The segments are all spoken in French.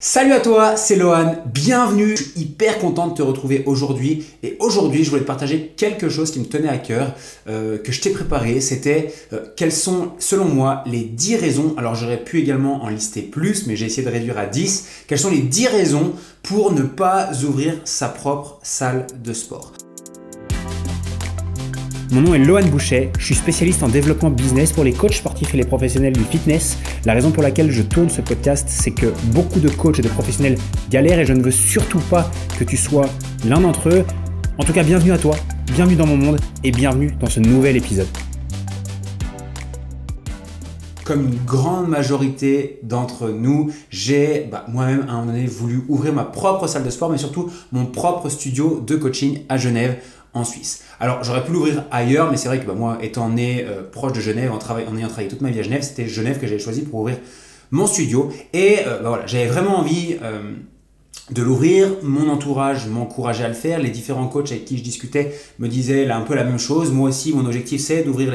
Salut à toi, c'est Lohan, bienvenue, je suis hyper content de te retrouver aujourd'hui. Et aujourd'hui je voulais te partager quelque chose qui me tenait à cœur, euh, que je t'ai préparé, c'était euh, quelles sont selon moi les 10 raisons, alors j'aurais pu également en lister plus mais j'ai essayé de réduire à 10, quelles sont les 10 raisons pour ne pas ouvrir sa propre salle de sport? Mon nom est Lohan Boucher, je suis spécialiste en développement business pour les coachs sportifs et les professionnels du fitness. La raison pour laquelle je tourne ce podcast, c'est que beaucoup de coachs et de professionnels galèrent et je ne veux surtout pas que tu sois l'un d'entre eux. En tout cas, bienvenue à toi, bienvenue dans mon monde et bienvenue dans ce nouvel épisode. Comme une grande majorité d'entre nous, j'ai bah, moi-même à un moment donné voulu ouvrir ma propre salle de sport, mais surtout mon propre studio de coaching à Genève en Suisse. Alors j'aurais pu l'ouvrir ailleurs, mais c'est vrai que bah, moi, étant né euh, proche de Genève, en, ayant travaillé toute ma vie à Genève, c'était Genève que j'avais choisi pour ouvrir mon studio. Et euh, bah, voilà, j'avais vraiment envie euh, de l'ouvrir. Mon entourage m'encourageait à le faire. Les différents coachs avec qui je discutais me disaient là, un peu la même chose. Moi aussi, mon objectif, c'est d'ouvrir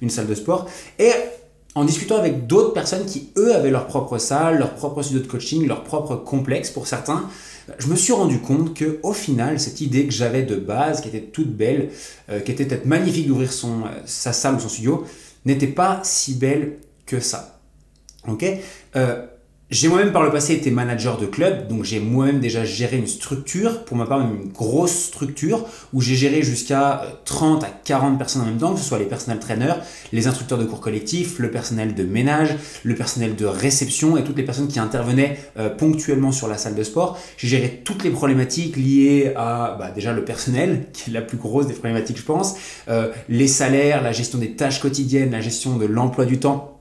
une salle de sport. Et en discutant avec d'autres personnes qui, eux, avaient leur propre salle, leur propre studio de coaching, leur propre complexe pour certains, je me suis rendu compte que au final, cette idée que j'avais de base, qui était toute belle, euh, qui était peut-être magnifique d'ouvrir son, euh, sa salle ou son studio, n'était pas si belle que ça. Ok? Euh, j'ai moi-même par le passé été manager de club, donc j'ai moi-même déjà géré une structure, pour ma part même une grosse structure, où j'ai géré jusqu'à 30 à 40 personnes en même temps, que ce soit les personnels traîneurs, les instructeurs de cours collectifs, le personnel de ménage, le personnel de réception et toutes les personnes qui intervenaient euh, ponctuellement sur la salle de sport. J'ai géré toutes les problématiques liées à bah, déjà le personnel, qui est la plus grosse des problématiques je pense, euh, les salaires, la gestion des tâches quotidiennes, la gestion de l'emploi du temps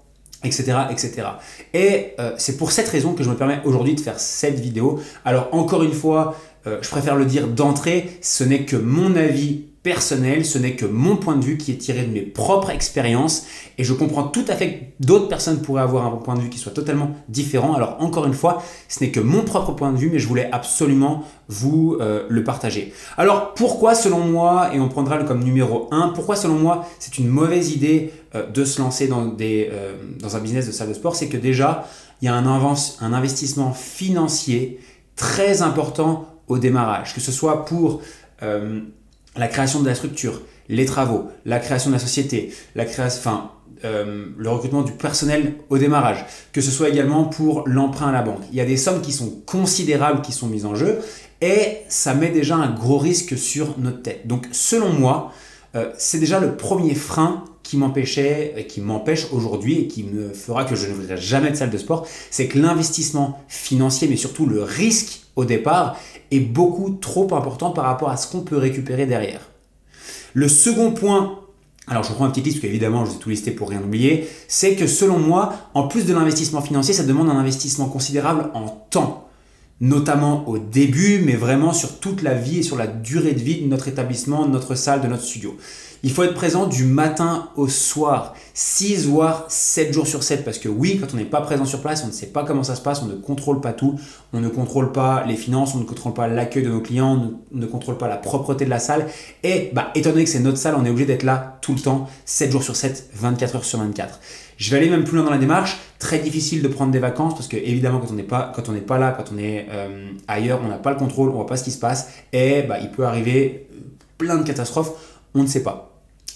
etc. etc. Et euh, c'est pour cette raison que je me permets aujourd'hui de faire cette vidéo. Alors encore une fois, euh, je préfère le dire d'entrée, ce n'est que mon avis personnel, ce n'est que mon point de vue qui est tiré de mes propres expériences et je comprends tout à fait que d'autres personnes pourraient avoir un point de vue qui soit totalement différent. Alors encore une fois, ce n'est que mon propre point de vue mais je voulais absolument vous euh, le partager. Alors pourquoi selon moi, et on prendra le comme numéro 1, pourquoi selon moi c'est une mauvaise idée euh, de se lancer dans, des, dans un business de salle de sport, c'est que déjà il y a un investissement financier très important au démarrage, que ce soit pour la création de la structure, les travaux, la création de la société, la création, enfin, euh, le recrutement du personnel au démarrage, que ce soit également pour l'emprunt à la banque. Il y a des sommes qui sont considérables qui sont mises en jeu et ça met déjà un gros risque sur notre tête. Donc selon moi, euh, c'est déjà le premier frein qui m'empêchait, et qui m'empêche aujourd'hui et qui me fera que je voudrais jamais de salle de sport, c'est que l'investissement financier, mais surtout le risque au départ, est beaucoup trop important par rapport à ce qu'on peut récupérer derrière. Le second point, alors je prends un petit liste parce qu'évidemment je vous ai tout listé pour rien oublier, c'est que selon moi, en plus de l'investissement financier, ça demande un investissement considérable en temps notamment au début, mais vraiment sur toute la vie et sur la durée de vie de notre établissement, de notre salle, de notre studio. Il faut être présent du matin au soir, 6 voire 7 jours sur 7, parce que oui, quand on n'est pas présent sur place, on ne sait pas comment ça se passe, on ne contrôle pas tout, on ne contrôle pas les finances, on ne contrôle pas l'accueil de nos clients, on ne, contrôle pas la propreté de la salle, et bah, étant que c'est notre salle, on est obligé d'être là tout le temps, 7 jours sur 7, 24 heures sur 24. Je vais aller même plus loin dans la démarche. Très difficile de prendre des vacances parce que évidemment quand on n'est pas pas là, quand on est euh, ailleurs, on n'a pas le contrôle, on voit pas ce qui se passe et bah, il peut arriver euh, plein de catastrophes, on ne sait pas.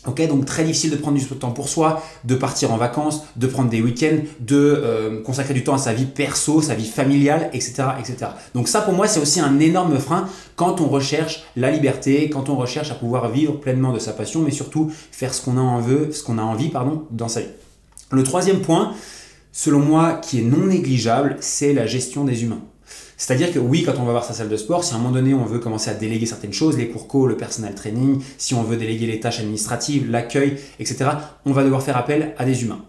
Ok, donc très difficile de prendre du temps pour soi, de partir en vacances, de prendre des week-ends, de euh, consacrer du temps à sa vie perso, sa vie familiale, etc., etc. Donc ça, pour moi, c'est aussi un énorme frein quand on recherche la liberté, quand on recherche à pouvoir vivre pleinement de sa passion, mais surtout faire ce qu'on a envie, ce qu'on a envie, pardon, dans sa vie. Le troisième point, selon moi, qui est non négligeable, c'est la gestion des humains. C'est-à-dire que oui, quand on va voir sa salle de sport, si à un moment donné on veut commencer à déléguer certaines choses, les cours co, le personnel training, si on veut déléguer les tâches administratives, l'accueil, etc., on va devoir faire appel à des humains.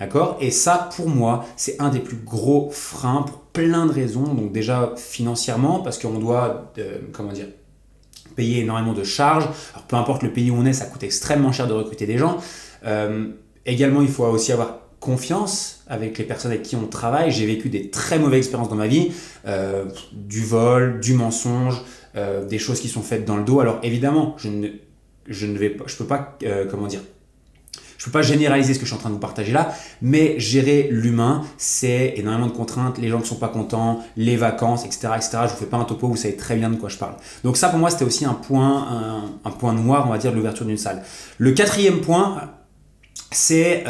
D'accord? Et ça, pour moi, c'est un des plus gros freins pour plein de raisons. Donc déjà financièrement, parce qu'on doit, euh, comment dire, payer énormément de charges. Alors peu importe le pays où on est, ça coûte extrêmement cher de recruter des gens. Euh, Également, il faut aussi avoir confiance avec les personnes avec qui on travaille. J'ai vécu des très mauvaises expériences dans ma vie, euh, du vol, du mensonge, euh, des choses qui sont faites dans le dos. Alors évidemment, je ne, je ne vais pas, je peux pas, euh, comment dire, Je peux pas généraliser ce que je suis en train de vous partager là, mais gérer l'humain, c'est énormément de contraintes, les gens qui sont pas contents, les vacances, etc., etc. Je vous fais pas un topo, vous savez très bien de quoi je parle. Donc ça, pour moi, c'était aussi un point, un, point noir, on va dire, de l'ouverture d'une salle. Le quatrième point, c'est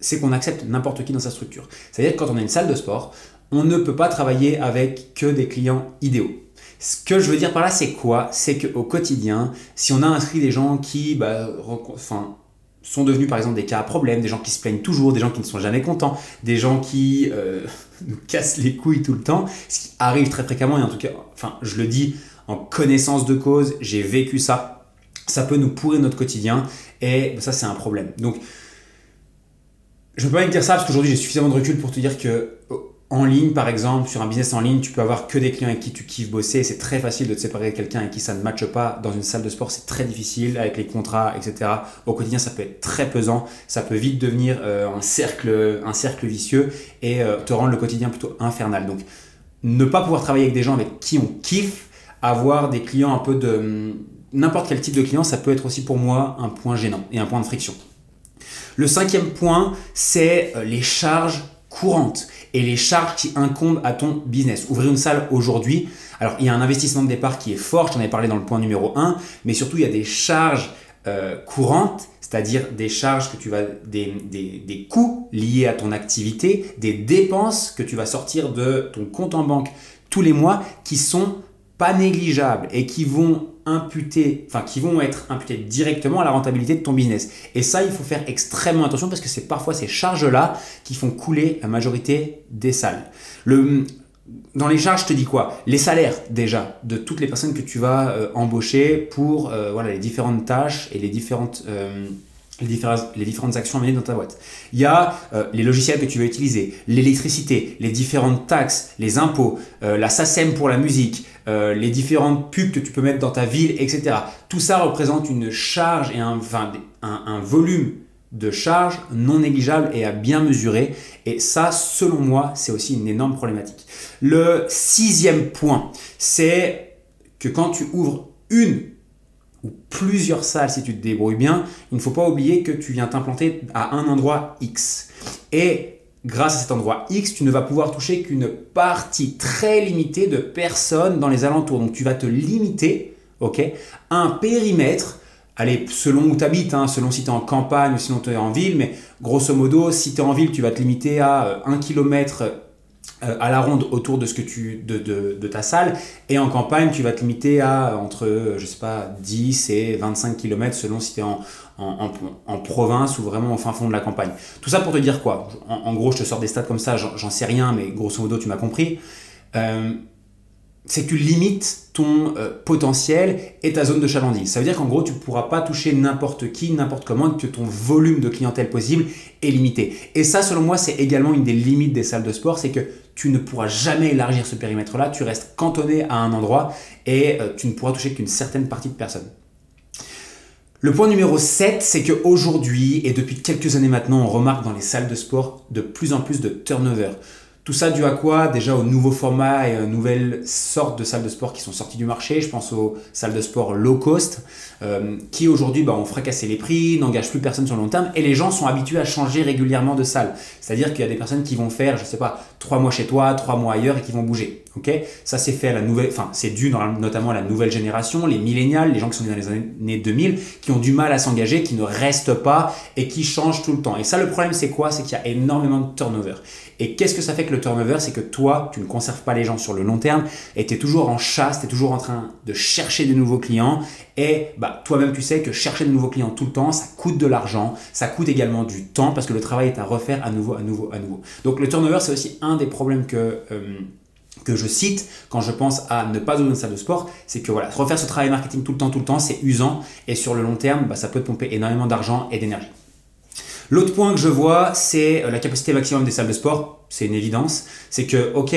c'est qu'on accepte n'importe qui dans sa structure. C'est-à-dire que quand on a une salle de sport, on ne peut pas travailler avec que des clients idéaux. Ce que je veux dire par là, c'est quoi? C'est qu'au quotidien, si on a inscrit des gens qui bah, enfin, sont devenus par exemple des cas à problème, des gens qui se plaignent toujours, des gens qui ne sont jamais contents, des gens qui euh, nous cassent les couilles tout le temps, ce qui arrive très fréquemment, et en tout cas, enfin, je le dis en connaissance de cause, j'ai vécu ça, ça peut nous pourrir notre quotidien, et ça c'est un problème. Donc, je peux pas dire ça parce qu'aujourd'hui j'ai suffisamment de recul pour te dire que en ligne, par exemple, sur un business en ligne, tu peux avoir que des clients avec qui tu kiffes bosser. C'est très facile de te séparer quelqu'un avec qui ça ne matche pas. Dans une salle de sport, c'est très difficile avec les contrats, etc. Au quotidien, ça peut être très pesant. Ça peut vite devenir euh, un, cercle, un cercle vicieux et euh, te rendre le quotidien plutôt infernal. Donc, ne pas pouvoir travailler avec des gens avec qui on kiffe, avoir des clients un peu de n'importe quel type de client, ça peut être aussi pour moi un point gênant et un point de friction. Le cinquième point, c'est euh, les charges courantes et les charges qui incombent à ton business. Ouvrir une salle aujourd'hui, alors il y a un investissement de départ qui est fort, je t'en avais parlé dans le point numéro 1, mais surtout il y a des charges euh, courantes, c'est-à-dire des charges que tu vas, des, coûts liés à ton activité, des dépenses que tu vas sortir de ton compte en banque tous les mois qui sont pas négligeables et qui vont imputer, enfin qui vont être imputés directement à la rentabilité de ton business. Et ça, il faut faire extrêmement attention parce que c'est parfois ces charges-là qui font couler la majorité des salles. Le, dans les charges, je te dis quoi? Les salaires déjà de toutes les personnes que tu vas euh, embaucher pour euh, voilà, les différentes tâches et les différentes... Euh, les différentes, les différentes actions à mener dans ta boîte. Il y a les logiciels que tu vas utiliser, l'électricité, les différentes taxes, les impôts, la SACEM pour la musique, euh, les différentes pubs que tu peux mettre dans ta ville, etc. Tout ça représente une charge et un, un, volume de charge non négligeable et à bien mesurer. Et ça, selon moi, c'est aussi une énorme problématique. Le sixième point, c'est que quand tu ouvres une ou plusieurs salles, si tu te débrouilles bien, il ne faut pas oublier que tu viens t'implanter à un endroit X. Et grâce à cet endroit X, tu ne vas pouvoir toucher qu'une partie très limitée de personnes dans les alentours. Donc tu vas te limiter ok, à un périmètre, allez, selon où tu habites, hein, selon si tu es en campagne ou sinon tu es en ville, mais grosso modo, si tu es en ville, tu vas te limiter à 1 euh, km euh, à la ronde autour de, ce que tu, de, de, ta salle. Et en campagne, tu vas te limiter à entre, je sais pas, 10 et 25 km selon si tu es en, en, en, province ou vraiment au fin fond de la campagne. Tout ça pour te dire quoi? En, gros, je te sors des stats comme ça, j'en sais rien, mais grosso modo, tu m'as compris. Euh, c'est que tu limites ton potentiel et ta zone de chalandise. Ça veut dire qu'en gros, tu ne pourras pas toucher n'importe qui, n'importe comment, que ton volume de clientèle possible est limité. Et ça, selon moi, c'est également une des limites des salles de sport, c'est que tu ne pourras jamais élargir ce périmètre-là, tu restes cantonné à un endroit et euh, tu ne pourras toucher qu'une certaine partie de personnes. Le point numéro 7, c'est qu'aujourd'hui, et depuis quelques années maintenant, on remarque dans les salles de sport de plus en plus de turnover. Tout ça dû à quoi? Déjà aux nouveaux formats et aux nouvelles sortes de salles de sport qui sont sorties du marché. Je pense aux salles de sport low cost, euh, qui aujourd'hui bah, ont fracassé les prix, n'engagent plus personne sur le long terme, et les gens sont habitués à changer régulièrement de salle. C'est-à-dire qu'il y a des personnes qui vont faire, je sais pas, trois mois chez toi, trois mois ailleurs, et qui vont bouger. Ok Ça c'est fait à la nouvelle, enfin c'est dû notamment à la nouvelle génération, les millénials, les gens qui sont nés dans les années 2000, qui ont du mal à s'engager, qui ne restent pas et qui changent tout le temps. Et ça le problème c'est quoi? C'est qu'il y a énormément de turnover. Et qu'est-ce que ça fait que le turnover? C'est que toi, tu ne conserves pas les gens sur le long terme et tu es toujours en chasse, tu es toujours en train de chercher de nouveaux clients. Et bah, toi-même, tu sais que chercher de nouveaux clients tout le temps, ça coûte de l'argent, ça coûte également du temps parce que le travail est à refaire à nouveau, à nouveau, à nouveau. Donc le turnover, c'est aussi un des problèmes que... Euh, que je cite quand je pense à ne pas ouvrir une salle de sport, c'est que voilà, refaire ce travail marketing tout le temps, tout le temps, c'est usant et sur le long terme, bah, ça peut te pomper énormément d'argent et d'énergie. L'autre point que je vois, c'est euh, la capacité maximum des salles de sport. C'est une évidence. C'est que, ok,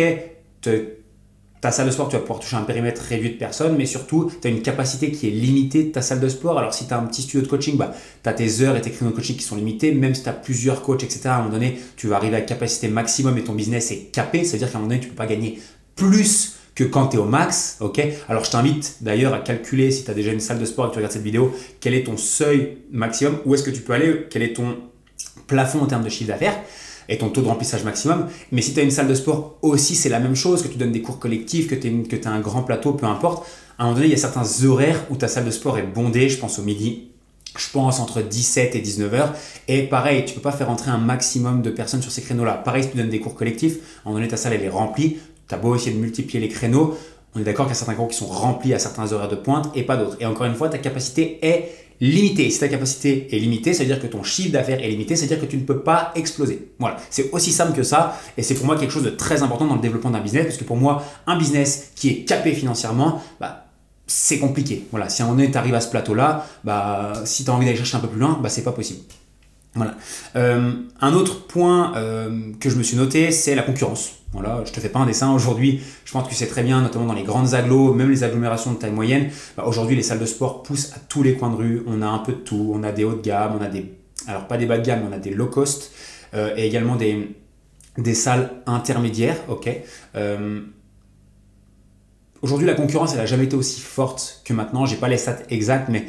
ta salle de sport, tu vas pouvoir toucher un périmètre réduit de personnes, mais surtout, tu as une capacité qui est limitée de ta salle de sport. Alors, si tu as un petit studio de coaching, bah, tu as tes heures et tes créneaux de coaching qui sont limités. Même si tu as plusieurs coachs, etc., à un moment donné, tu vas arriver à capacité maximum et ton business est capé. C'est-à-dire qu'à un moment donné, tu ne peux pas gagner plus que quand tu es au max, ok? Alors je t'invite d'ailleurs à calculer si tu as déjà une salle de sport et que tu regardes cette vidéo, quel est ton seuil maximum, où est-ce que tu peux aller, quel est ton plafond en termes de chiffre d'affaires et ton taux de remplissage maximum. Mais si tu as une salle de sport aussi, c'est la même chose, que tu donnes des cours collectifs, que tu as un grand plateau, peu importe. À un moment donné, il y a certains horaires où ta salle de sport est bondée, je pense au midi, je pense entre 17 et 19 heures. Et pareil, tu peux pas faire entrer un maximum de personnes sur ces créneaux-là. Pareil, si tu donnes des cours collectifs, à un moment donné, ta salle elle est remplie. Tu as beau essayer de multiplier les créneaux, on est d'accord qu'il y a certains cours qui sont remplis à certains horaires de pointe et pas d'autres. Et encore une fois, ta capacité est limitée. Si ta capacité est limitée, ça veut dire que ton chiffre d'affaires est limité, c'est-à-dire que tu ne peux pas exploser. Voilà, c'est aussi simple que ça. Et c'est pour moi quelque chose de très important dans le développement d'un business, parce que pour moi, un business qui est capé financièrement, bah, c'est compliqué. Voilà, si à un moment tu arrives à ce plateau-là, bah, si tu as envie d'aller chercher un peu plus loin, bah, c'est pas possible. Voilà. Euh, un autre point euh, que je me suis noté, c'est la concurrence. Voilà, je te fais pas un dessin aujourd'hui. Je pense que sais très bien, notamment dans les grandes agglos, même les agglomérations de taille moyenne. Bah, aujourd'hui, les salles de sport poussent à tous les coins de rue. On a un peu de tout. On a des hauts de gamme, on a des, alors pas des bas de gamme, on a des low cost euh, et également des, salles intermédiaires. Aujourd'hui, la concurrence, elle n'a jamais été aussi forte que maintenant. J'ai pas les stats exactes, mais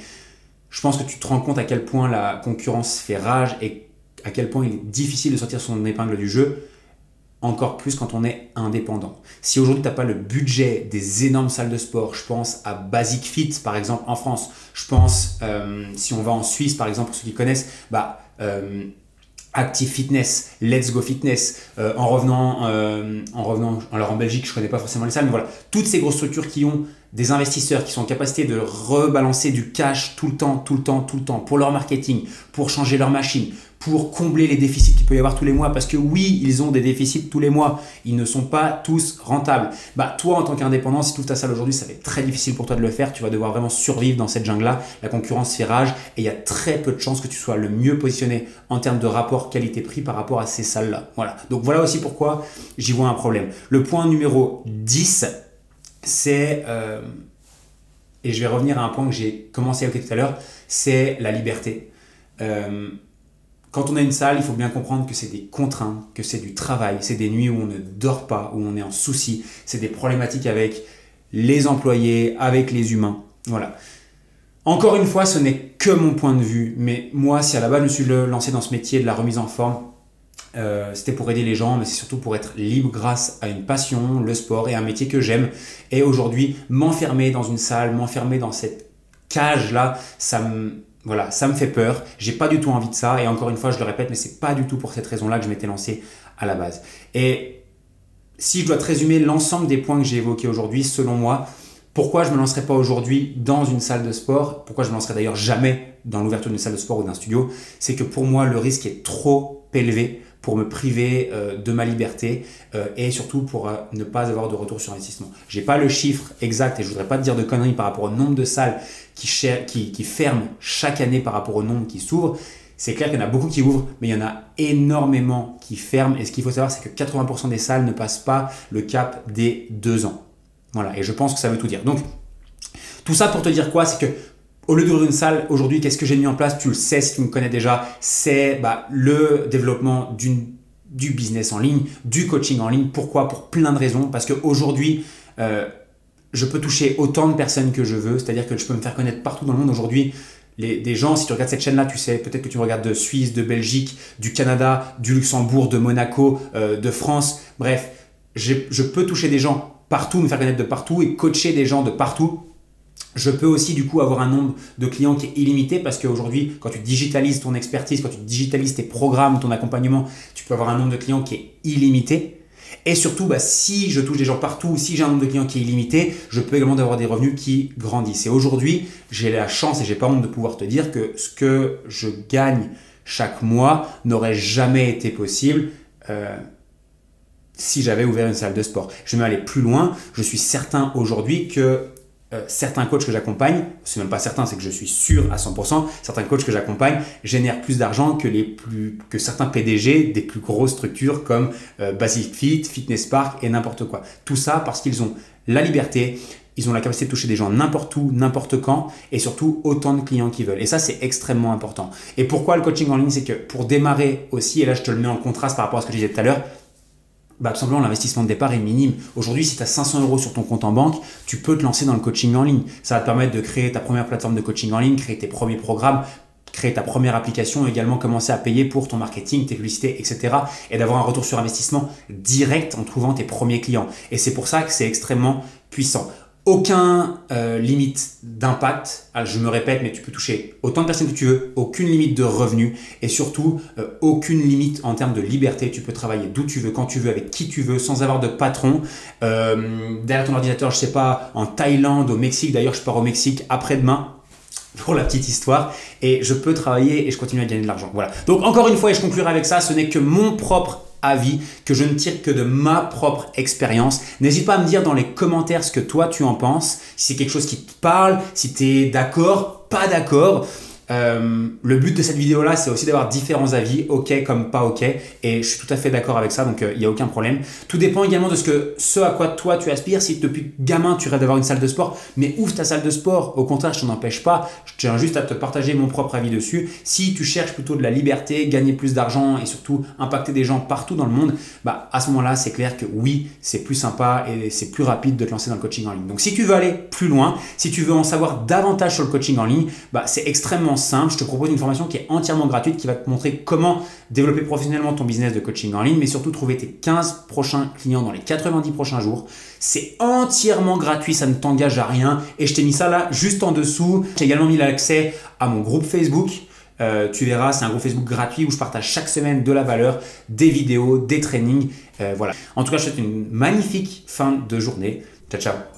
je pense que tu te rends compte à quel point la concurrence fait rage et à quel point il est difficile de sortir son épingle du jeu, encore plus quand on est indépendant. Si aujourd'hui tu n'as pas le budget des énormes salles de sport, je pense à Basic Fit par exemple en France, je pense euh, si on va en Suisse par exemple, pour ceux qui connaissent, bah, euh, Active Fitness, Let's Go Fitness, euh, en revenant, en revenant, alors en Belgique je connais pas forcément les salles, mais voilà, toutes ces grosses structures qui ont des investisseurs qui sont en capacité de rebalancer du cash tout le temps, tout le temps, tout le temps pour leur marketing, pour changer leur machine, pour combler les déficits qu'il peut y avoir tous les mois, parce que oui, ils ont des déficits tous les mois, ils ne sont pas tous rentables. Bah toi, en tant qu'indépendant, si tu ouvres ta salle aujourd'hui, ça va être très difficile pour toi de le faire, tu vas devoir vraiment survivre dans cette jungle-là, la concurrence fait rage, et il y a très peu de chances que tu sois le mieux positionné en termes de rapport qualité-prix par rapport à ces salles-là. Voilà, donc voilà aussi pourquoi j'y vois un problème. Le point numéro 10, c'est, euh, et je vais revenir à un point que j'ai commencé à évoquer tout à l'heure, c'est la liberté. Euh, quand on a une salle, il faut bien comprendre que c'est des contraintes, que c'est du travail, c'est des nuits où on ne dort pas, où on est en souci, c'est des problématiques avec les employés, avec les humains. Voilà. Encore une fois, ce n'est que mon point de vue, mais moi, si à la base je me suis lancé dans ce métier de la remise en forme, euh, c'était pour aider les gens, mais c'est surtout pour être libre grâce à une passion, le sport et un métier que j'aime. Et aujourd'hui, m'enfermer dans une salle, m'enfermer dans cette cage-là, ça me, voilà, ça me fait peur. J'ai pas du tout envie de ça. Et encore une fois, je le répète, mais c'est pas du tout pour cette raison-là que je m'étais lancé à la base. Et si je dois te résumer l'ensemble des points que j'ai évoqués aujourd'hui, selon moi, pourquoi je me lancerai pas aujourd'hui dans une salle de sport Pourquoi je me lancerai d'ailleurs jamais dans l'ouverture d'une salle de sport ou d'un studio C'est que pour moi, le risque est trop élevé pour me priver euh, de ma liberté euh, et surtout pour euh, ne pas avoir de retour sur investissement. J'ai pas le chiffre exact et je voudrais pas te dire de conneries par rapport au nombre de salles qui, qui, qui ferment chaque année par rapport au nombre qui s'ouvrent. C'est clair qu'il y en a beaucoup qui ouvrent, mais il y en a énormément qui ferment. Et ce qu'il faut savoir, c'est que 80% des salles ne passent pas le cap des deux ans. Voilà, et je pense que ça veut tout dire. Donc, tout ça pour te dire quoi? C'est que au lieu d'ouvrir une salle, aujourd'hui, qu'est-ce que j'ai mis en place? Tu le sais si tu me connais déjà, c'est bah, le développement du business en ligne, du coaching en ligne. Pourquoi? Pour plein de raisons. Parce qu'aujourd'hui, euh, je peux toucher autant de personnes que je veux, c'est-à-dire que je peux me faire connaître partout dans le monde. Aujourd'hui, des gens, si tu regardes cette chaîne-là, tu sais, peut-être que tu regardes de Suisse, de Belgique, du Canada, du Luxembourg, de Monaco, euh, de France. Bref, je peux toucher des gens partout, me faire connaître de partout et coacher des gens de partout je peux aussi du coup avoir un nombre de clients qui est illimité parce qu'aujourd'hui, quand tu digitalises ton expertise, quand tu digitalises tes programmes, ton accompagnement, tu peux avoir un nombre de clients qui est illimité. Et surtout, bah, si je touche des gens partout, si j'ai un nombre de clients qui est illimité, je peux également avoir des revenus qui grandissent. Et aujourd'hui, j'ai la chance et j'ai pas honte de pouvoir te dire que ce que je gagne chaque mois n'aurait jamais été possible euh, si j'avais ouvert une salle de sport. Je vais aller plus loin. Je suis certain aujourd'hui que euh, certains coachs que j'accompagne, c'est même pas certain, c'est que je suis sûr à 100%, certains coachs que j'accompagne génèrent plus d'argent que, les plus, que certains PDG des plus grosses structures comme euh, Basic Fit, Fitness Park et n'importe quoi. Tout ça parce qu'ils ont la liberté, ils ont la capacité de toucher des gens n'importe où, n'importe quand, et surtout autant de clients qu'ils veulent. Et ça, c'est extrêmement important. Et pourquoi le coaching en ligne C'est que pour démarrer aussi, et là je te le mets en contraste par rapport à ce que je disais tout à l'heure, bah, simplement l'investissement de départ est minime. Aujourd'hui, si tu as 500 euros sur ton compte en banque, tu peux te lancer dans le coaching en ligne. Ça va te permettre de créer ta première plateforme de coaching en ligne, créer tes premiers programmes, créer ta première application, également commencer à payer pour ton marketing, tes publicités, etc. Et d'avoir un retour sur investissement direct en trouvant tes premiers clients. Et c'est pour ça que c'est extrêmement puissant aucun euh, limite d'impact. Je me répète, mais tu peux toucher autant de personnes que tu veux, aucune limite de revenus et surtout euh, aucune limite en termes de liberté. Tu peux travailler d'où tu veux, quand tu veux, avec qui tu veux, sans avoir de patron. Euh, derrière ton ordinateur, je sais pas, en Thaïlande, au Mexique. D'ailleurs, je pars au Mexique après-demain pour la petite histoire et je peux travailler et je continue à gagner de l'argent. Voilà. Donc encore une fois et je conclurai avec ça, ce n'est que mon propre avis, que je ne tire que de ma propre expérience. N'hésite pas à me dire dans les commentaires ce que toi tu en penses, si c'est quelque chose qui te parle, si tu es d'accord, pas d'accord. Euh, le but de cette vidéo là, c'est aussi d'avoir différents avis, ok comme pas ok, et je suis tout à fait d'accord avec ça, donc euh, il n'y a aucun problème. Tout dépend également de ce, à quoi toi tu aspires. Si depuis gamin tu rêves d'avoir une salle de sport, mais ouvre ta salle de sport. Au contraire, je t'en empêche pas. Je tiens juste à te partager mon propre avis dessus. Si tu cherches plutôt de la liberté, gagner plus d'argent et surtout impacter des gens partout dans le monde, bah à ce moment-là, c'est clair que oui, c'est plus sympa et c'est plus rapide de te lancer dans le coaching en ligne. Donc si tu veux aller plus loin, si tu veux en savoir davantage sur le coaching en ligne, bah c'est simple. Je te propose une formation qui est entièrement gratuite, qui va te montrer comment développer professionnellement ton business de coaching en ligne, mais surtout trouver tes 15 prochains clients dans les 90 prochains jours. C'est entièrement gratuit, ça ne t'engage à rien. Et je t'ai mis ça là juste en dessous. J'ai également mis l'accès à mon groupe Facebook. Euh, tu verras, c'est un groupe Facebook gratuit où je partage chaque semaine de la valeur, des vidéos, des trainings. Euh, voilà. En tout cas, je te souhaite une magnifique fin de journée. Ciao, ciao.